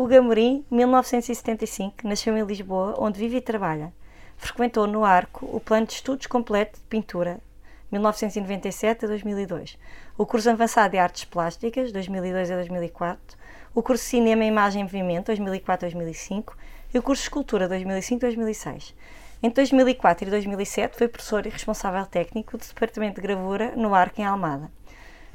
Hugo Amorim, 1975, nasceu em Lisboa, onde vive e trabalha. Frequentou no Arco o plano de estudos completo de pintura, 1997 a 2002, o curso avançado de artes plásticas, 2002 a 2004, o curso cinema e imagem e movimento, 2004 a 2005 e o curso escultura, 2005 a 2006. Entre 2004 e 2007 foi professor e responsável técnico do Departamento de Gravura no Arco em Almada.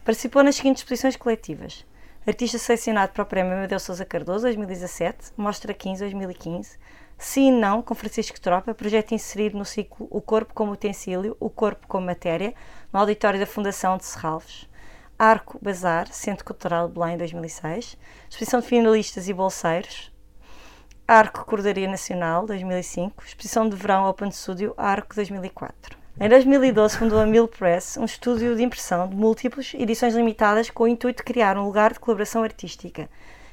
Participou nas seguintes exposições coletivas: Artista selecionado para o Prémio Amadeu Sousa Cardoso 2017, Mostra 15 2015, Sim e Não com Francisco Tropa, projeto inserido no ciclo O Corpo como Utensílio, O Corpo como Matéria, no auditório da Fundação de Serralves. Arco Bazar, Centro Cultural de Belém 2006, Exposição de Finalistas e Bolseiros, Arco Cordaria Nacional 2005, Exposição de Verão Open Studio Arco 2004. Em 2012 fundou a Mill Press, um estúdio de impressão de múltiplas edições limitadas com o intuito de criar um lugar de colaboração artística.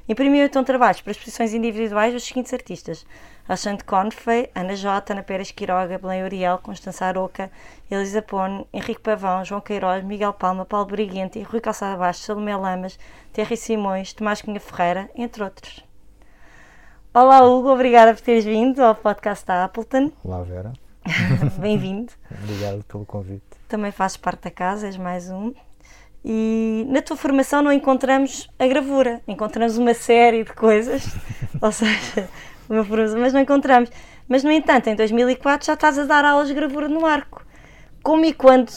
Imprimiu então trabalhos para exposições individuais dos seguintes artistas: Alexandre Confey, Ana Jota, Ana Pérez Quiroga, Belém Uriel, Constança Aroca, Elisa Pone, Henrique Pavão, João Queiroz, Miguel Palma, Paulo Briguente, Rui Calçada Baixo, Salomé Lamas, Terry Simões, Tomás Cunha Ferreira, entre outros. Olá Hugo, obrigada por teres vindo ao podcast da Appleton. Olá Vera. Bem-vindo. Obrigado pelo convite. Também fazes parte da casa, és mais um. E na tua formação não encontramos a gravura, encontramos uma série de coisas, ou seja, uma formação, mas não encontramos. Mas, no entanto, em 2004 já estás a dar aulas de gravura no arco. Como e quando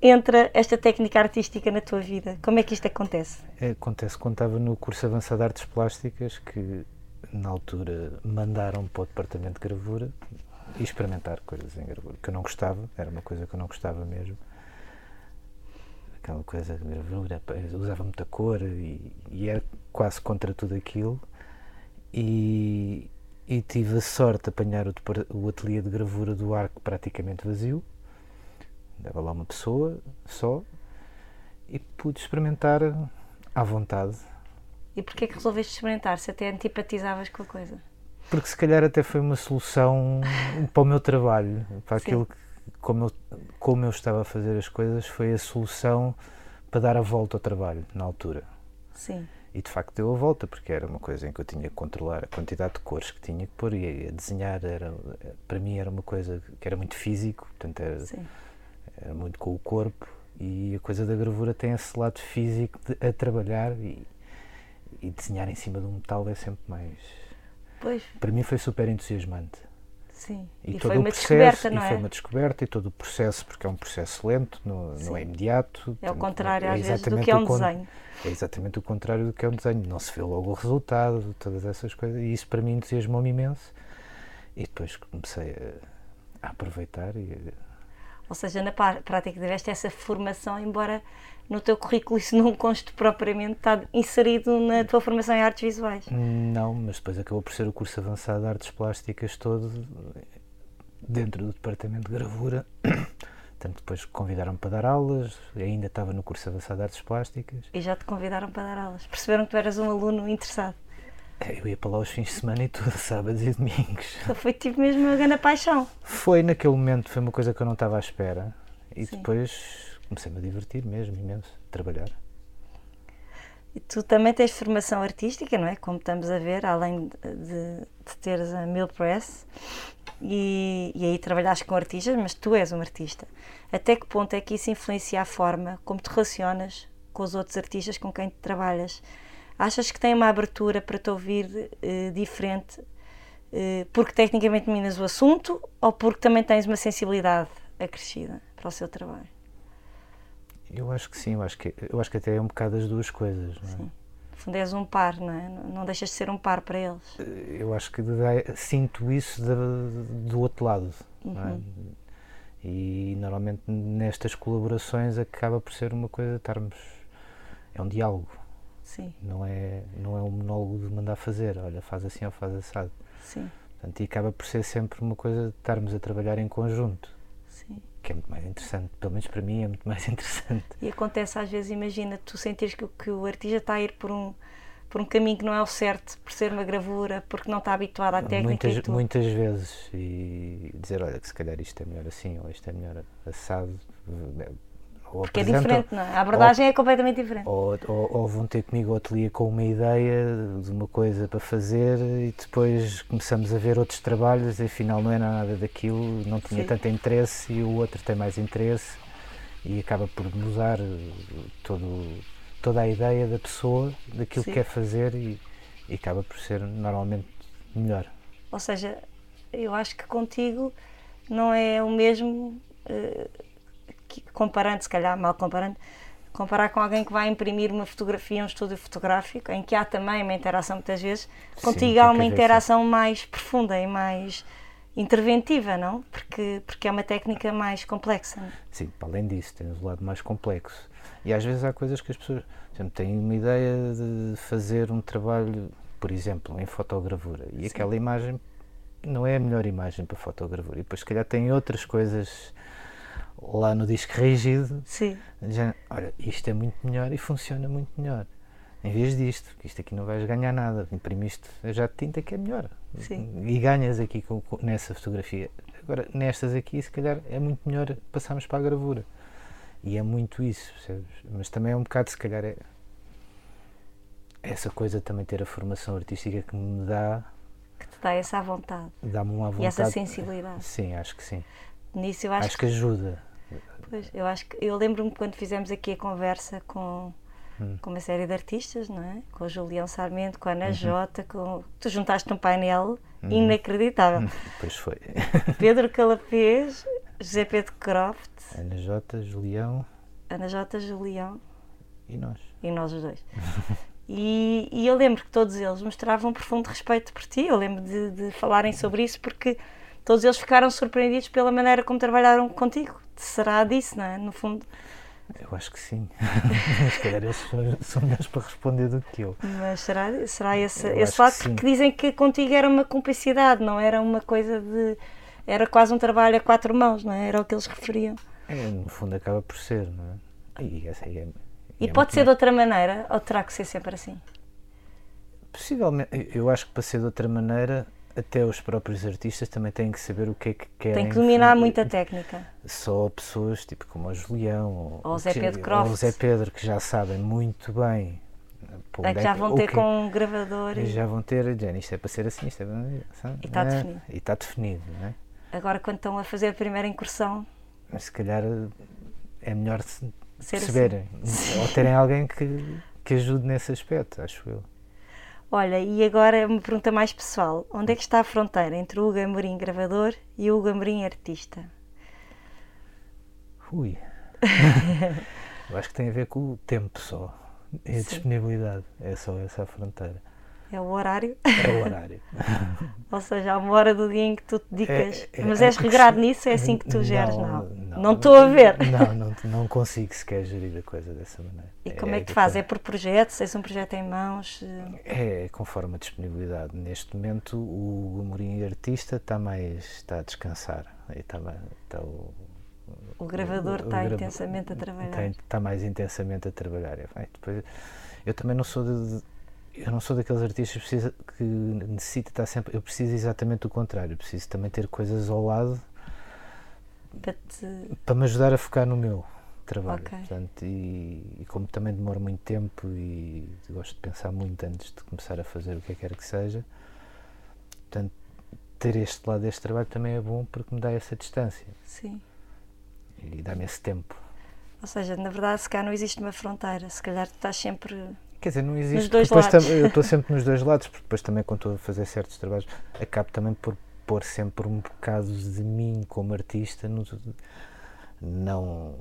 entra esta técnica artística na tua vida? Como é que isto acontece? É, acontece quando estava no curso avançado de artes plásticas, que na altura mandaram para o departamento de gravura e experimentar coisas em gravura, que eu não gostava, era uma coisa que eu não gostava mesmo. Aquela coisa de gravura, usava muita cor e, e era quase contra tudo aquilo. E, e tive a sorte de apanhar o, o ateliê de gravura do arco praticamente vazio. Dava lá uma pessoa só e pude experimentar à vontade. E porquê que resolveste experimentar, se até antipatizavas com a coisa? Porque se calhar até foi uma solução para o meu trabalho, para Sim. aquilo que, como eu, como eu estava a fazer as coisas, foi a solução para dar a volta ao trabalho na altura. Sim. E de facto deu a volta, porque era uma coisa em que eu tinha que controlar a quantidade de cores que tinha que pôr e a desenhar era, para mim era uma coisa que era muito físico, portanto era, era muito com o corpo e a coisa da gravura tem esse lado físico de, a trabalhar e, e desenhar em cima de um metal é sempre mais Pois. Para mim foi super entusiasmante. Sim. E, e todo foi uma processo, descoberta, não é? E foi uma descoberta e todo o processo, porque é um processo lento, não, não é imediato. É o contrário, às vezes, do que é um desenho. É exatamente o contrário do que é um desenho. Não se vê logo o resultado, todas essas coisas. E isso para mim entusiasmou-me imenso. E depois comecei a, a aproveitar e ou seja, na prática tiveste essa formação, embora no teu currículo isso não conste propriamente, está inserido na tua formação em artes visuais. Não, mas depois acabou por ser o curso avançado de artes plásticas todo dentro do departamento de gravura. Portanto, depois convidaram-me para dar aulas, ainda estava no curso avançado de artes plásticas. E já te convidaram para dar aulas. Perceberam que tu eras um aluno interessado. É, eu ia para lá os fins de semana e tudo, sábados e domingos. Então foi tipo mesmo uma grande paixão. Foi naquele momento, foi uma coisa que eu não estava à espera. E Sim. depois comecei-me a divertir mesmo, imenso, trabalhar. E tu também tens formação artística, não é? Como estamos a ver, além de, de teres a Mill Press e, e aí trabalhaste com artistas, mas tu és um artista. Até que ponto é que isso influencia a forma como te relacionas com os outros artistas com quem trabalhas? Achas que tem uma abertura para te ouvir uh, diferente uh, porque tecnicamente dominas o assunto ou porque também tens uma sensibilidade acrescida para o seu trabalho? Eu acho que sim, eu acho que, eu acho que até é um bocado as duas coisas. Não é? Sim. No fundo és um par, não é? Não deixas de ser um par para eles. Eh, eu acho que sinto isso de, do outro lado. Uhum. É? E normalmente nestas colaborações acaba por ser uma coisa, estarmos. É um diálogo Sim, Não é, não é um monólogo de mandar fazer, olha, faz assim ou faz assado. sim, Portanto, e acaba por ser sempre uma coisa de estarmos a trabalhar em conjunto, sim. Que é muito mais interessante, pelo menos para mim é muito mais interessante. E acontece às vezes, imagina, tu sentires que, o- que o artista está a ir por um, por um caminho que não é o certo, por ser uma gravura, porque não está habituado à técnica muitas, e muitas vezes e dizer, olha, que se calhar isto é melhor assim ou isto é melhor assado. Ou Porque é diferente, não é? A abordagem é completamente diferente. Ou, ou, ou vão ter comigo ao ateliê com uma ideia de uma coisa para fazer e depois começamos a ver outros trabalhos e afinal não é nada daquilo, não tinha Sim. tanto interesse e o outro tem mais interesse e acaba por mudar eh, todo, toda a ideia da pessoa, daquilo Sim. que quer fazer e, e acaba por ser normalmente melhor. Ou seja, eu acho que contigo não é o mesmo, que- comparando, se calhar mal comparando, comparar com alguém que vai imprimir uma fotografia, um estúdio fotográfico, em que há também uma interação muitas vezes, Sim, contigo tem há que uma interação mais profunda e mais interventiva, não? Porque, porque é uma técnica mais complexa. não? Sim, para além disso, tens o lado mais complexo. E às vezes há coisas que as pessoas por exemplo, têm uma ideia de fazer um trabalho, por exemplo, em fotogravura, e Sim. aquela imagem não é a melhor imagem para fotogravura. E depois, se calhar, tem outras coisas lá no disco rígido. Sim, Já, olha, isto é muito melhor e funciona muito melhor. Em vez disto, que isto aqui não vais ganhar nada, imprimiste jato de tinta que é melhor. Sim. E ganhas aqui com- com- nessa fotografia. Agora, nestas aqui, se calhar, é muito melhor passarmos para a gravura. E é muito isso, percebes? Mas também é um bocado, se calhar, é essa coisa também ter a formação artística que me dá, que te dá essa vontade dá-me uma vontade. e essa sensibilidade. Sim, acho que sim. Nisso eu acho, Acho, que ajuda. Pois, eu acho que eu lembro-me quando fizemos aqui a conversa com, Hum. com uma série de artistas, não é? Com o Julião Sarmento, com a Uhum. Ana Jota, com tu juntaste um painel inacreditável. Pois foi. Pedro Calapês, José Pedro Croft, Ana Jota, Julião Ana Jota, Julião e nós. e nós os dois. E, e eu lembro que todos eles mostravam um profundo respeito por ti. Eu lembro de, de falarem sobre isso porque todos eles ficaram surpreendidos pela maneira como trabalharam contigo. Será disso, não é? No fundo. Eu acho que sim. Se calhar eles são- melhores para responder do que eu. Mas será, será esse, Eu esse lado? que. Porque dizem que contigo era uma cumplicidade, não era uma coisa de. Era quase um trabalho a quatro mãos, não é? Era o que eles referiam. É, no fundo acaba por ser, não é? E essa aí é. E é pode ser de mais- outra maneira, ou terá que ser sempre assim? Possivelmente, eu acho que para ser de outra maneira, até os próprios artistas também têm que saber o que é que querem. Tem que dominar fazer. muito a técnica. Só pessoas tipo como o Julião ou, Ou o Zé Pedro ou Croft. o Zé Pedro que já sabem muito bem. para É que já que- vão ter que- com um gravador. E... Já vão ter, Jenny, isto é para ser assim, isto é para- E está é, definido. E está definido, não é? Agora, quando estão a fazer a primeira incursão, Mas se calhar é melhor se assim. perceberem. Ou terem alguém que, que ajude nesse aspecto, acho eu. Olha, e agora uma pergunta mais pessoal. Onde é que está a fronteira entre o Hugo Amorim gravador e o Hugo Amorim artista? Ui. eu acho que tem a ver com o tempo só. E a Sim. disponibilidade. É só essa a fronteira. É o horário? É o horário. Ou seja, há uma hora do dia em que tu te dedicas. É- é- Mas é és regrado nisso? É assim que tu geres? Não. Não estou a ver. Não, não, não consigo sequer gerir a coisa dessa maneira. E como é que tu fazes? É por projeto? Tens um projeto em mãos? É conforme a disponibilidade. Neste momento o Amorim artista está mais está a descansar. E está, está o, O gravador o está intensamente a trabalhar. Está, está mais intensamente a trabalhar. É, depois, eu também não sou de, de- eu não sou daqueles artistas que, precisa, que necessita estar sempre. Eu preciso exatamente do contrário. Eu preciso também ter coisas ao lado Para te... para me ajudar a focar no meu trabalho. Ok. Portanto, e, e como também demora muito tempo e gosto de pensar muito antes de começar a fazer o que é que quer que seja, portanto, ter este lado deste trabalho também é bom porque me dá essa distância Sim. e dá-me esse tempo. Ou seja, na verdade, se cá não existe uma fronteira. Se calhar tu estás sempre. Quer dizer, não existe. dois porque depois lados. eu estou sempre nos dois lados, porque depois também quando estou a fazer certos trabalhos, acabo também por pôr sempre um bocado de mim como artista, no- não,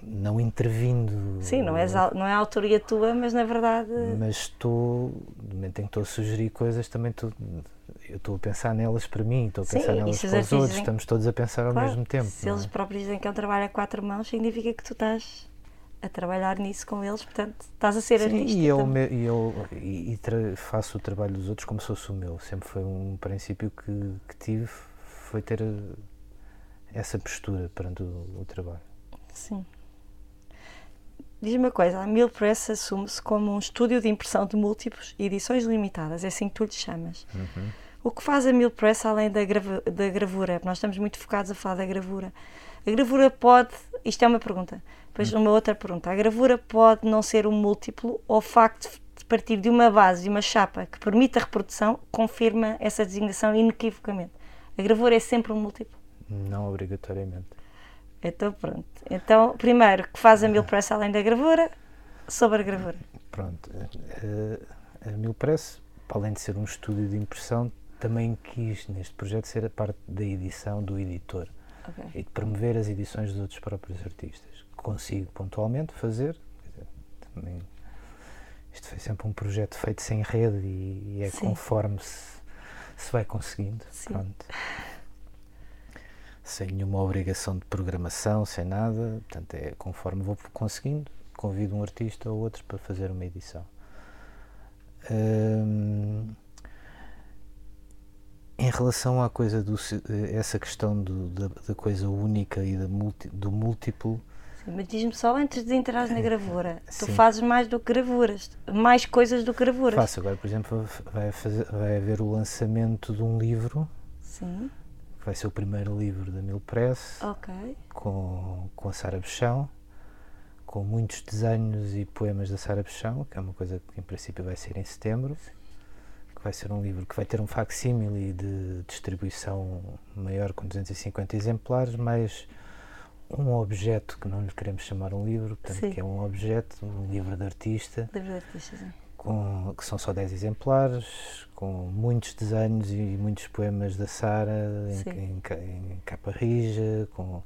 não intervindo. Sim, não, és, não é autoria tua, mas na verdade. Mas estou, no momento em que estou a sugerir coisas, também estou, eu estou a pensar nelas para mim, estou a pensar nelas para os outros, em- estamos todos a pensar ao Claro, mesmo tempo. Se não eles é? próprios dizem que é um trabalho a quatro mãos, significa que tu estás a trabalhar nisso com eles, portanto, estás a ser Sim, artista. e eu, me- e eu e, e faço o trabalho dos outros como se fosse o meu. Sempre foi um princípio que, que tive, foi ter eh, essa postura perante o, o trabalho. Sim. Diz-me uma coisa, a Mill Press assume-se como um estúdio de impressão de múltiplos e edições limitadas, é assim que tu lhe chamas. Uhum. O que faz a Mill Press além da, grava- da gravura? Nós estamos muito focados a falar da gravura. A gravura pode, isto é uma pergunta, depois uma outra pergunta, a gravura pode não ser um múltiplo ou o facto de partir de uma base, de uma chapa que permite a reprodução, confirma essa designação inequivocamente. A gravura é sempre um múltiplo. Não obrigatoriamente. Então pronto. Então, primeiro, o que faz a Mill Press além da gravura? Sobre a gravura. Pronto. A Milpress, além de ser um estúdio de impressão, também quis neste projeto ser a parte da edição do editor Ok. e de promover as edições dos outros próprios artistas. Consigo pontualmente fazer. dizer, também, isto foi sempre um projeto feito sem rede e, e é Sim. conforme se, se vai conseguindo. Sim. Pronto. Sem nenhuma obrigação de programação, sem nada. Portanto, é conforme vou conseguindo. Convido um artista ou outro para fazer uma edição. Hum, em relação à coisa do eh, essa questão do- da, da coisa única e multi- do múltiplo, Sim, mas diz-me só antes de entrares na gravura. Tu Sim. fazes mais do que gravuras, mais coisas do que gravuras. faço agora, por exemplo, vai, fazer, vai haver o lançamento de um livro, Sim, que vai ser o primeiro livro da Mil Press, ok. com, com a Sara Bechão, com muitos desenhos e poemas da Sara Bechão, que é uma coisa que em princípio vai ser em setembro, que vai ser um livro que vai ter um facsímile de distribuição maior com 250 exemplares, mais um objeto que não lhe queremos chamar um livro, portanto Sim. que é um objeto, um livro de artista, Livro de artistas. sim. com, que são só 10 exemplares, com muitos desenhos e muitos poemas da Sara em, em em capa rija, com,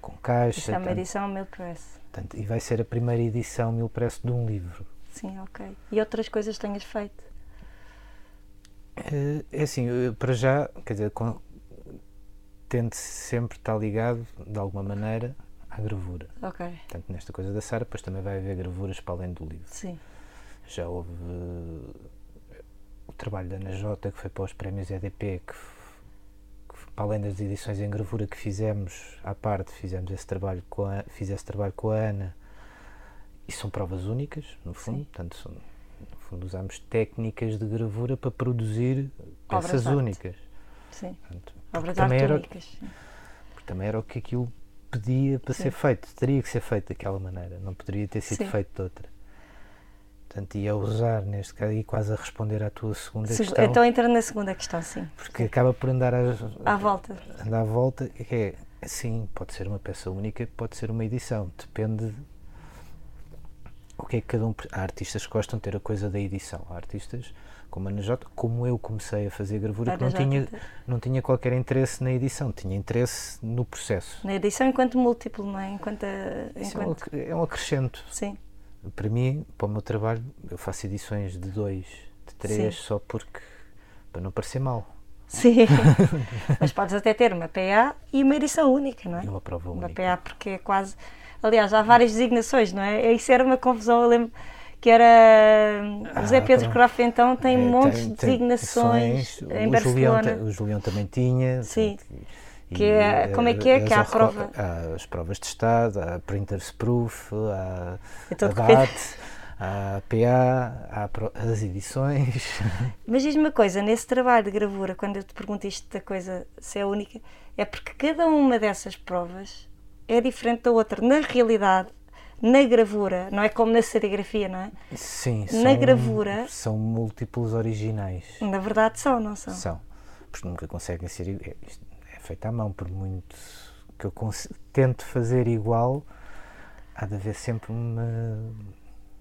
com caixa. Isto é uma portanto, edição Mill Press. portanto, e vai ser a primeira edição mil preço de um livro. Sim, ok. E outras coisas tenhas feito? Eh, É assim, para já, quer dizer, com- tente sempre estar ligado, de alguma maneira, à gravura. Ok, Portanto, nesta coisa da Sara, depois também vai haver gravuras para além do livro. sim. Já houve eh, o trabalho da Ana Jota, que foi para os prémios EDP, que, que para além das edições em gravura que fizemos à parte, fizemos esse trabalho com a, fiz esse trabalho com a Ana, e são provas únicas, no fundo, Sim. portanto, são, fundo usamos técnicas de gravura para produzir Obras peças únicas. Sim. Portanto, Obras também era- únicas. porque também era o que aquilo pedia para Sim. ser feito, teria que ser feito daquela maneira, não poderia ter sido Sim. feito de outra. Portanto, ia usar, neste caso, e quase a responder à tua segunda Segu- questão, Então entrando na segunda questão, sim. porque acaba por andar a, À volta. andar à volta, que é, sim, pode ser uma peça única, pode ser uma edição, depende o que é que cada um. Há artistas que gostam de ter a coisa da edição, há artistas como a Ana como eu comecei a fazer gravura, que não tinha, não tinha qualquer interesse na edição, tinha interesse no processo. Na edição enquanto múltiplo, não é? Enquanto. É um, enquanto... ac- é um acrescento. Sim, Para mim, para o meu trabalho, eu faço edições de dois, de três, Sim. só porque. para não parecer mal. sim. Mas podes até ter uma PA e uma edição única, não é? Uma prova Uma única. PA porque é quase. Aliás, há várias designações, não é? Isso era uma confusão, eu lembro que era. Ah, José Pedro pronto. Croft então tem É, montes tem- de tem designações edições, em o Julião, Barcelona. ta- o Julião também tinha. Sim. portanto, Que é- como é que é? Que há prova- há as provas de Estado, há Printers Proof, há Então, a DAT, há a PA, há pro- as edições. Mas diz-me uma coisa, nesse trabalho de gravura, quando eu te pergunto isto da coisa se é única, é porque cada uma dessas provas é diferente da outra. Na realidade, na gravura, não é como na serigrafia, não é? Sim, Na são- gravura- São múltiplos originais. Na verdade são, não são? São. Porque nunca conseguem ser. É, é feito à mão, por muito que eu tento fazer igual, há de haver sempre uma.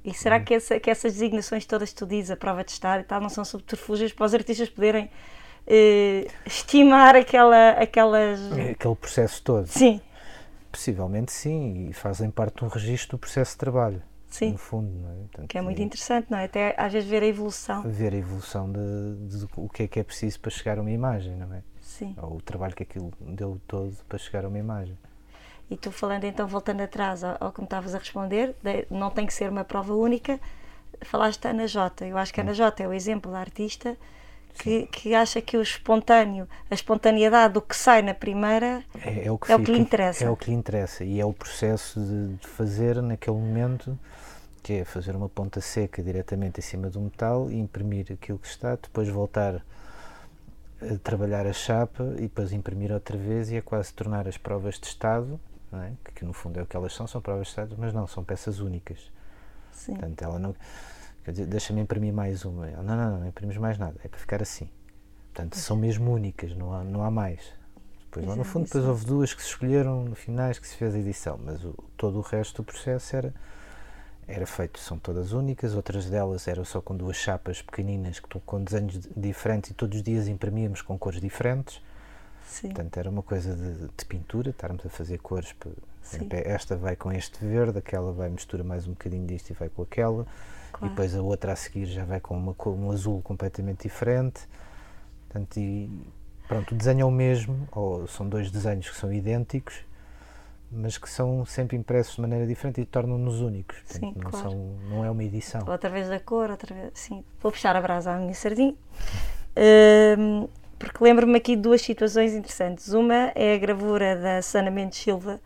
E será que, essa- que essas designações todas que tu dizes, a prova de estar e tal, não são subterfúgios para os artistas poderem eh, estimar aquela, aquelas. aquele processo todo? Sim, Possivelmente sim, e fazem parte de um registro do processo de trabalho. Sim. No fundo, não é? Portanto, que é muito interessante, não é? Até às vezes ver a evolução. Ver a evolução de, de o que é que é preciso para chegar a uma imagem, não é? Sim. Ou o trabalho que aquilo deu todo para chegar a uma imagem. E tu falando então, voltando atrás ao, ao que me estavas a responder, de, não tem que ser uma prova única, falaste da Ana Jota. Eu acho que a Ana Jota é o exemplo da artista que, que, acha que o espontâneo, a espontaneidade do que sai na primeira é, é o, que, é fica, o que lhe interessa. É o que lhe interessa e é o processo de, de fazer naquele momento que é fazer uma ponta seca diretamente em cima do metal e imprimir aquilo que está, depois voltar a trabalhar a chapa e depois imprimir outra vez e é quase tornar as provas de estado, é? que, que, no fundo é o que elas são, são provas de estado, mas não, são peças únicas. Sim. Portanto, ela não. Quer dizer, deixa-me imprimir mais uma. Não, não, não, não imprimes mais nada, é para ficar assim. Portanto, são mesmo únicas, não há, não há mais. Depois, lá no fundo, depois houve duas que se escolheram no finais que se fez a edição, mas o, todo o resto do processo era era feito, são todas únicas, outras delas eram só com duas chapas pequeninas com desenhos diferentes e todos os dias imprimíamos com cores diferentes. Sim. Portanto, era uma coisa de, de pintura, estarmos a fazer cores. Esta vai com este verde, aquela vai mistura mais um bocadinho disto e vai com aquela, claro. e depois a outra a seguir já vai com uma, um azul completamente diferente. Portanto, e, pronto, o desenho é o mesmo, ou são dois desenhos que são idênticos, mas que são sempre impressos de maneira diferente e tornam-nos únicos. Portanto, sim, não, claro. são, não é uma edição. Outra vez da cor, outra vez. Sim, vou puxar a brasa à minha sardinha. Um, porque lembro-me aqui de duas situações interessantes. Uma é a gravura da Sana Mendes Silva,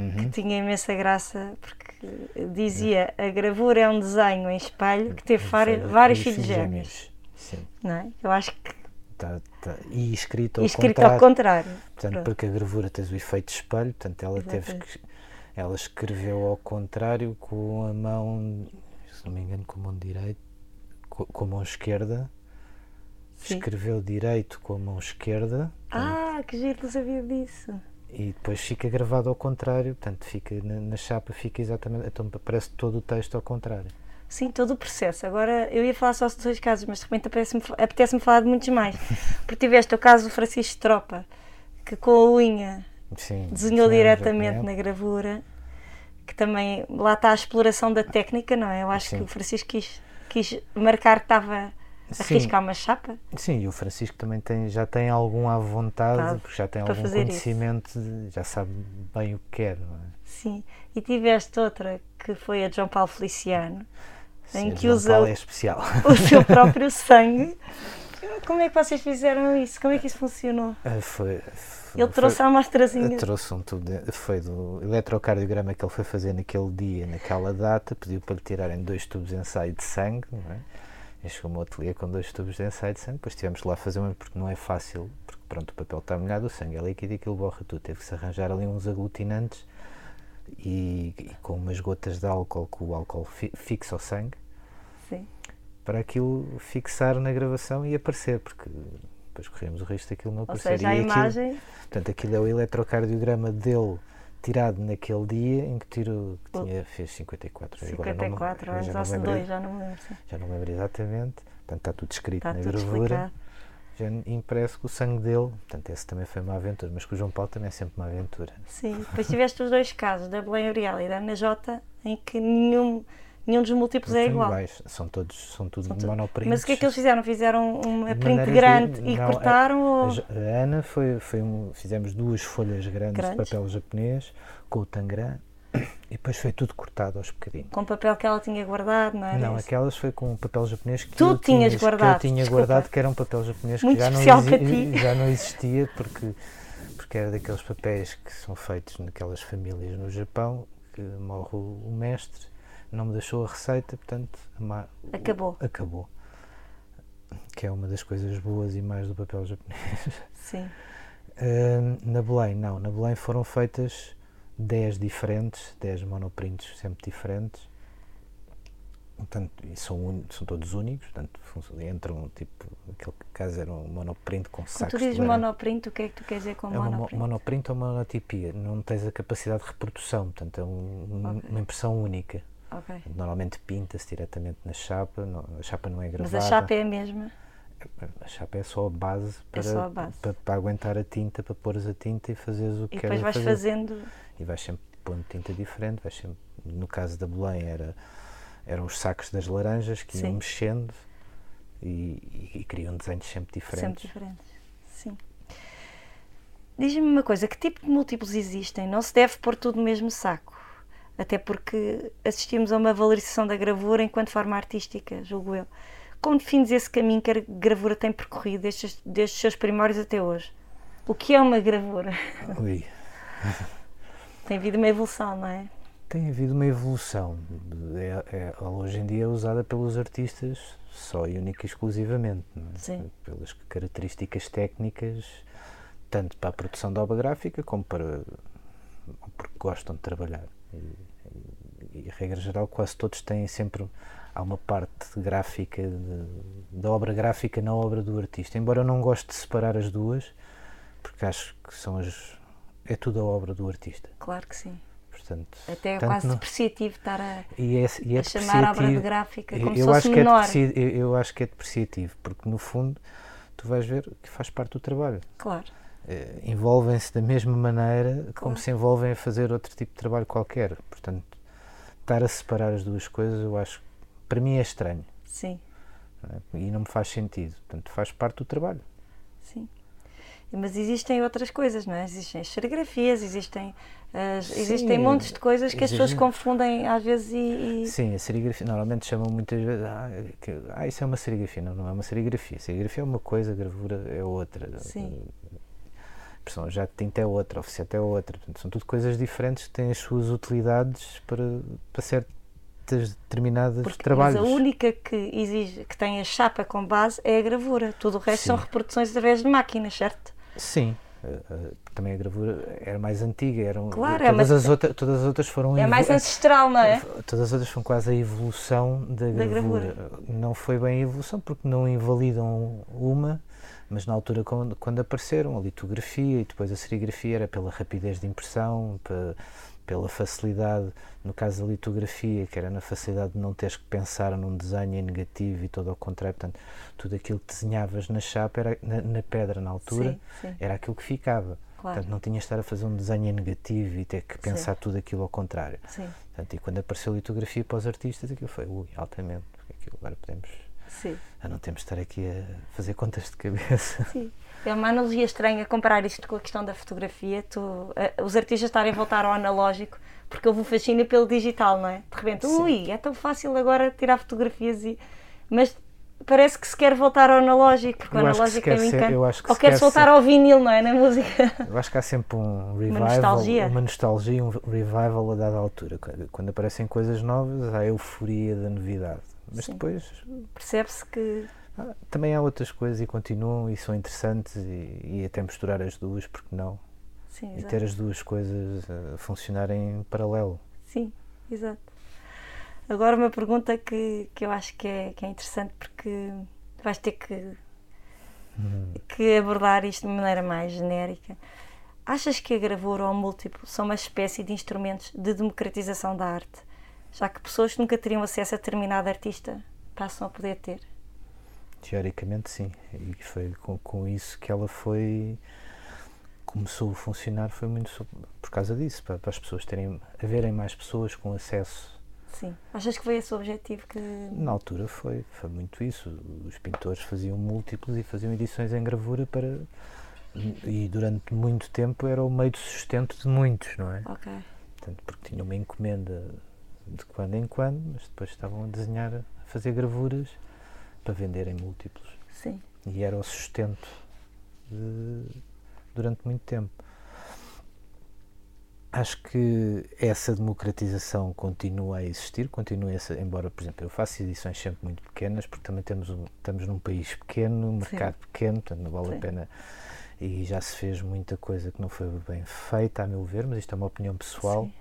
uhum. que tinha imensa graça, porque dizia a gravura é um desenho em espelho que teve vários, vários filhos gêmeos. Sim. Não é? Eu acho que Tá, tá, e escrito ao e escrito contrário. ao contrário. Portanto, Pronto. porque a gravura tens o efeito de espelho, portanto, ela teve Exatamente. Ela escreveu ao contrário com a mão, se não me engano, com a mão direita, com, com a mão esquerda. Sim. Escreveu direito com a mão esquerda. Ah, que giro, não sabia disso. E depois fica gravado ao contrário, portanto, fica na, na chapa, fica exatamente. Então parece todo o texto ao contrário. Sim, todo o processo. Agora, eu ia falar só de dois casos, mas de repente apetece-me apetece falar de muitos mais. Porque tiveste o caso do Francisco Tropa, que com a unha Sim, desenhou sim, diretamente na gravura, que também, lá está a exploração da técnica, não é? Eu acho Sim. que o Francisco quis, quis marcar que estava a Sim. riscar uma chapa. Sim, e o Francisco também tem, já tem algum à vontade, Tá, porque já tem algum conhecimento, de- já sabe bem o que quer. É? Sim. E tiveste outra, que foi a de João Paulo Feliciano, em Sim, que João usa é o seu próprio sangue. Como é que vocês fizeram isso? Como é que isso funcionou? Ah, foi, foi- Ele trouxe foi- a amostrazinha. trouxe um tubo, de- foi do eletrocardiograma que ele foi fazer naquele dia, naquela data, pediu para lhe tirarem dois tubos de ensaio de sangue, não é? E chegou ao ateliê com dois tubos de ensaio de sangue, depois tivemos lá a fazer uma, porque não é fácil, porque pronto, o papel está molhado, o sangue é líquido e aquilo borra tudo, teve que se arranjar ali uns aglutinantes e, e com umas gotas de álcool, que o álcool fi, fixa o sangue, Sim. para aquilo fixar na gravação e aparecer, porque depois corremos o risco daquilo não Ou aparecer. seja, a aquilo- imagem. Portanto, aquilo é o eletrocardiograma dele tirado naquele dia em que tirou, que tinha, fez 54. Agora não me- 54 eu anos, já não ou se lembro- dois, já não me lembro. Já não lembro exatamente. Portanto, está tudo escrito Está na tudo gravura. explicado. Já impresso com o sangue dele. Portanto, esse também foi uma aventura. Mas com o João Paulo também é sempre uma aventura. Sim, depois tiveste os dois casos, da Belém Uriel e da Ana Jota, em que nenhum, nenhum dos múltiplos é igual. iguais. São todos são tudo São monoprints. Mas o que é que eles fizeram? Fizeram uma De print grande de- e não, cortaram? A, ou... A Ana foi, foi um, fizemos duas folhas grandes, Grandes. de papel japonês com o tangram e depois foi tudo cortado aos bocadinhos. Com papel que ela tinha guardado, não é? Não, Desse? aquelas foi com um papel japonês que Tu eu tinhas tinha, guardado, que eu tinha desculpa. guardado, que era um papel japonês Muito que já não, já não existia porque, porque era daqueles papéis que são feitos naquelas famílias no Japão que morre o mestre, não me deixou a receita, portanto Acabou. acabou. Que é uma das coisas boas e mais do papel japonês. Sim. Ahm, na Belém, não. Na Belém foram feitas 10 diferentes, 10 monoprints sempre diferentes. Portanto, são, são todos únicos, portanto, entram, tipo, aquele caso era um monoprint com Quando sacos tu dizes monoprint, o que é que tu queres dizer com É uma mo- monoprint? monoprint ou monotipia, não tens a capacidade de reprodução, portanto, é um- um- Ok. uma impressão única. Ok. Normalmente pinta-se diretamente na chapa, não- a chapa não é Mas gravada. a chapa é a mesma. A chapa é só a base para, só a base. Para, para aguentar a tinta, para pôres a tinta e fazeres o que E queres depois vais fazer. fazendo. E vais sempre pondo tinta diferente, vais sempre, no caso da Belém era, eram os sacos das laranjas que iam Sim. mexendo e, e, e criam desenhos sempre diferentes. Sempre diferentes. Sim. Diz-me uma coisa, que tipo de múltiplos existem? Não se deve pôr tudo no mesmo saco. Até porque assistimos a uma valorização da gravura enquanto forma artística, julgo eu. Como defines esse caminho que a gravura tem percorrido desde, desde os seus primórdios até hoje? O que é uma gravura? Ui. Tem havido uma evolução, não é? Tem havido uma evolução. É, é, hoje em dia é usada pelos artistas só e única e exclusivamente. É? Sim. Pelas características técnicas, tanto para a produção da obra gráfica como para. porque gostam de trabalhar. Regra geral, quase todos têm sempre. Há uma parte gráfica de, da obra gráfica na obra do artista. Embora eu não goste de separar as duas, porque acho que são as. é tudo a obra do artista. Claro que sim. Portanto, Até é quase não... depreciativo estar a, e é, e é a chamar a obra de gráfica como eu, se fosse acho menor. Que é eu, acho que é depreciativo, porque no fundo tu vais ver que faz parte do trabalho. Claro. Uh, envolvem-se da mesma maneira claro. como se envolvem a fazer outro tipo de trabalho qualquer. Portanto, estar a separar as duas coisas, eu acho, para mim é estranho. Sim. E não me faz sentido. Portanto, faz parte do trabalho. Sim. Mas existem outras coisas, não é? Existem as serigrafias, existem, as, Sim, existem montes de coisas que as pessoas confundem às vezes e, e... Sim, a serigrafia, normalmente chamam muitas vezes, ah, que, ah, isso é uma serigrafia. Não, não é uma serigrafia. serigrafia é uma coisa, a gravura é outra. Sim. A já de tinta é outra, offset é outra. Portanto, são tudo coisas diferentes que têm as suas utilidades para, para certas determinadas Porque, trabalhos. Mas a única que exige, que tem a chapa com base é a gravura. Tudo o resto Sim. são reproduções através de máquinas, certo? Sim, uh, também a gravura era mais antiga, eram claro, todas, é as outras, todas as outras foram é mais ancestral, não é? Todas as outras foram quase a evolução da, da gravura. gravura. Não foi bem a evolução porque não invalidam uma, mas na altura quando, quando apareceram a litografia e depois a serigrafia era pela rapidez de impressão, pela facilidade, no caso da litografia, que era na facilidade de não teres que pensar num desenho em negativo e todo ao contrário, portanto, tudo aquilo que desenhavas na chapa, era, na, na pedra na altura, sim, sim. era aquilo que ficava. Claro. Portanto, não tinhas de estar a fazer um desenho em negativo e ter que pensar sim. tudo aquilo ao contrário. Sim. Portanto, e quando apareceu a litografia para os artistas, aquilo foi, ui, altamente, aquilo agora podemos... Sim. Ah, não temos de estar aqui a fazer contas de cabeça. Sim. É uma analogia estranha comparar isto com a questão da fotografia. Tu, uh, os artistas estarem a voltar ao analógico porque houve um fascínio pelo digital, não é? De repente, Sim. ui, é tão fácil agora tirar fotografias e. Mas parece que se quer voltar ao analógico, porque Eu o analógico é um encanto. eu acho que Ou se quer voltar ser- ao vinil, não é? Na música. Eu acho que há sempre um revival, nostalgia. uma nostalgia, um revival a dada altura. Quando aparecem coisas novas, há a euforia da novidade. Mas Sim. depois Percebe-se que. ah, também há outras coisas e continuam e são interessantes e, e até misturar as duas, porque não? Sim, E ter as duas coisas a funcionarem em paralelo. Sim, exato. Agora uma pergunta que, que eu acho que é, que é interessante porque vais ter que, que abordar isto de maneira mais genérica. Achas que a gravura ou o múltiplo são uma espécie de instrumentos de democratização da arte, já que pessoas que nunca teriam acesso a determinado artista passam a poder ter? Teoricamente, sim. E foi com, com isso que ela foi. começou a funcionar, foi muito por causa disso, para, para as pessoas terem. haverem mais pessoas com acesso Sim. Achas que foi esse o objetivo que. Na altura foi, foi muito isso. Os pintores faziam múltiplos e faziam edições em gravura para. E durante muito tempo era o meio de sustento de muitos, não é? Ok. Portanto, porque tinham uma encomenda de quando em quando, mas depois estavam a desenhar, a fazer gravuras para vender em múltiplos. Sim. E era o sustento de- durante muito tempo. Acho que essa democratização continua a existir, continua essa, embora, por exemplo, eu faço edições sempre muito pequenas, porque também temos um, estamos num país pequeno, um mercado pequeno, portanto não vale Sim. a pena. E já se fez muita coisa que não foi bem feita, a meu ver, mas isto é uma opinião pessoal Sim.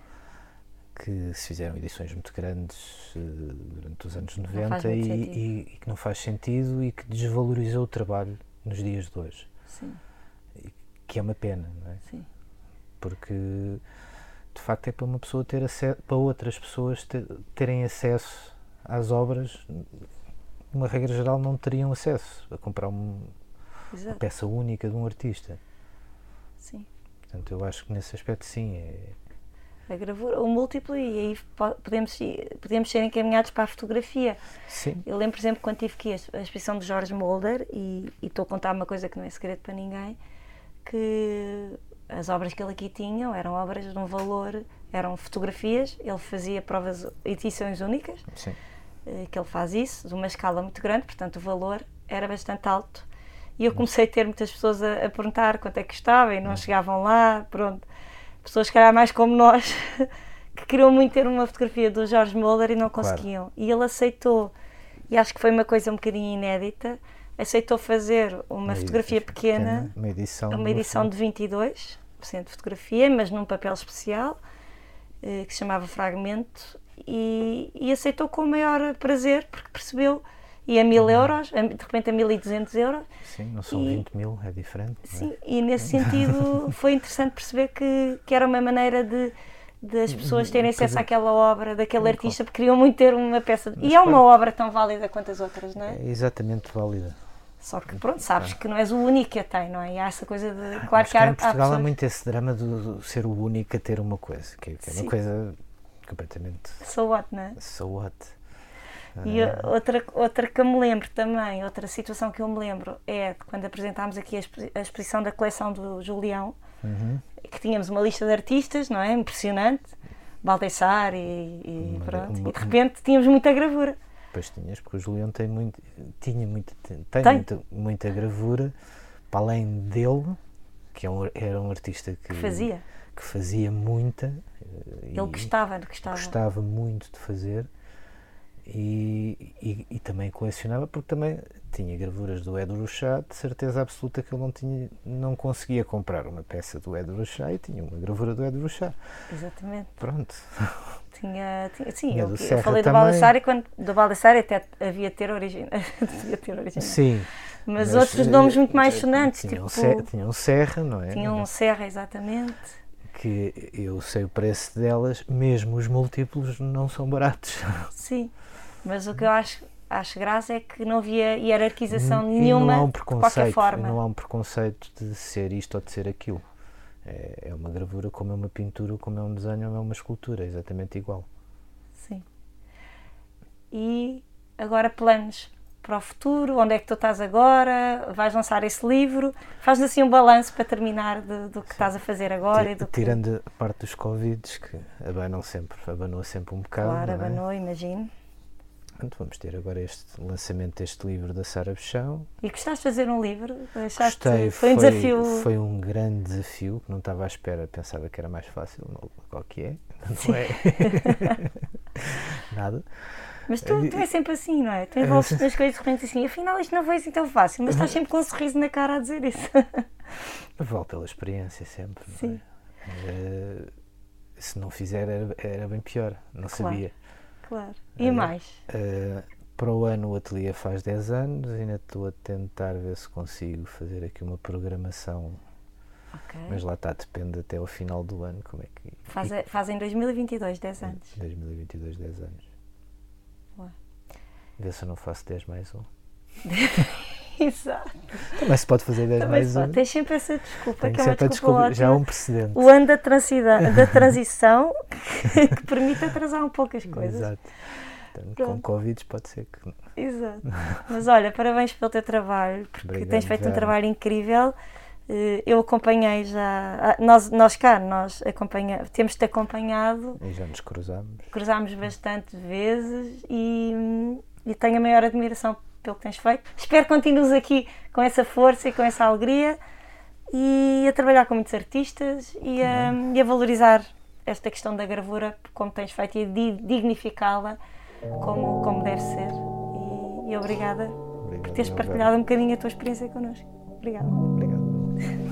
Que se fizeram edições muito grandes eh, durante os anos faz 90 e, e- e que não faz sentido e que desvalorizou o trabalho nos dias de hoje, Sim. que é uma pena, não é? Sim. Porque de facto é para uma pessoa ter acesso, para outras pessoas ter- terem acesso às obras, uma regra geral não teriam acesso a comprar um- uma peça única de um artista. Sim. Portanto, eu acho que nesse aspecto sim, é, A gravura, o múltiplo, e aí po- podemos, ir- podemos ser encaminhados para a fotografia. sim, Eu lembro, por exemplo, quando tive aqui a a exposição de Jorge Mulder, e e estou a contar uma coisa que não é segredo para ninguém, que as obras que ele aqui tinha eram obras de um valor, eram fotografias, ele fazia provas, edições únicas, Sim. eh, que ele faz isso, de uma escala muito grande, portanto o valor era bastante alto. E eu comecei a ter muitas pessoas a, a perguntar quanto é que custava e não chegavam lá, pronto. Pessoas que eram mais como nós, que queriam muito ter uma fotografia do Jorge Mulder e não Claro. conseguiam. E ele aceitou, e acho que foi uma coisa um bocadinho inédita, aceitou fazer uma fotografia pequena, Uma edição. uma edição de 22% de fotografia, mas num papel especial, eh, que se chamava Fragmento, e, e aceitou com o maior prazer, porque percebeu, e a Uhum. mil euros, a- de repente a 1200 euros, Sim, não são e- 20 mil, é diferente. é? sim, e nesse sentido foi interessante perceber que, que era uma maneira de das pessoas terem acesso é. àquela obra daquele artista porque queriam muito ter uma peça e é uma obra tão válida quanto as outras, não é? É exatamente válida. Só que pronto, sabes que não és o único que a tem, não é? E há essa coisa de. Claro Mas que há, em há Portugal há pessoas- muito esse drama do ser o único a ter uma coisa, que, que é Sim. uma coisa completamente So what, não é? so what. E Ah, outra, outra que eu me lembro também, outra situação que eu me lembro é de quando apresentámos aqui a, expo- a exposição da coleção do Julião, uhum. que tínhamos uma lista de artistas, não é? Impressionante. Baldessar e, e Uma- pronto. uma- E de repente tínhamos muita gravura. Depois tinhas, porque o Julião tem muito, tinha muito, tem, Tem. Muita, muita gravura, para além dele, que é um- era um artista que, Que fazia. que fazia muita. eh, Ele gostava, gostava. gostava muito de fazer e, e, e também colecionava porque também tinha gravuras do Ed Rochá, de certeza absoluta que ele não, tinha, não conseguia comprar uma peça do Ed Rochá e tinha uma gravura do Ed Rochá. Exatamente. Pronto. Tinha, tinha, sim, Tinha eu, eu falei do também. Baldessari quando do Baldessari até havia ter devia ter original. Sim. Mas, outros nomes muito mais sonantes, tinha, tipo, um Serra, tinha um Serra, não é? tinha um Serra, exatamente. Que eu sei o preço delas, mesmo os múltiplos não são baratos. Sim. Mas o que eu acho, acho graça é que não havia hierarquização E nenhuma não há um de qualquer forma. não há um preconceito de ser isto ou de ser aquilo. É, é uma gravura como é uma pintura, como é um desenho ou é uma escultura, é exatamente igual. Sim. E agora planos para o futuro, onde é que tu estás agora? Vais lançar esse livro? Faz assim um balanço para terminar de- do que estás a fazer agora Ti- e do que... Tirando a parte dos Covids, que abanam sempre, abanou sempre um bocado. Claro, é? abanou, imagino. Portanto, vamos ter agora este lançamento deste livro da Sara Bechão. E gostaste de fazer um livro? Achaste, Gostei, foi um desafio. Foi um grande desafio que não estava à espera, pensava que era mais fácil, não, qual que é, não é? Nada. Mas tu, tu és sempre assim, não é? Tu envolves nas coisas repente assim, afinal isto não foi assim tão fácil, mas estás sempre com um sorriso na cara a dizer isso. Vale pela experiência sempre, não Sim. é? Eh, se não fizer era, era bem pior, não Claro. sabia. Claro. E É. mais? Eh, para o ano o ateliê faz 10 anos, ainda estou a tentar ver se consigo fazer aqui uma programação, Ok. mas lá está, depende até ao final do ano, como é que... Faz, faz em 2022, 10 anos. 2022, 10 anos. Boa. Vê se eu não faço 10 mais um. Exato. Também se pode fazer 10 Também mais só, um. tens sempre essa desculpa, Tenho que é uma desculpa já ótima. um precedente. O ano da, da transição que permite atrasar um pouco as coisas. Exato. Portanto, com. Covid pode ser que. Exato. Mas olha, parabéns pelo teu trabalho, porque Obrigado, tens feito um Vera. trabalho incrível. Eh, Eu acompanhei já, ah, nós, nós cá, nós acompanha, temos-te acompanhado, E já nos cruzamos. cruzámos bastante vezes e, e tenho a maior admiração pelo que tens feito. Espero que continues aqui com essa força e com essa alegria e a trabalhar com muitos artistas e a, e a valorizar esta questão da gravura como tens feito e dignificá-la como, como deve ser. E, e obrigada por Obrigado, teres Vera. partilhado um bocadinho a tua experiência connosco. Obrigada. Obrigado.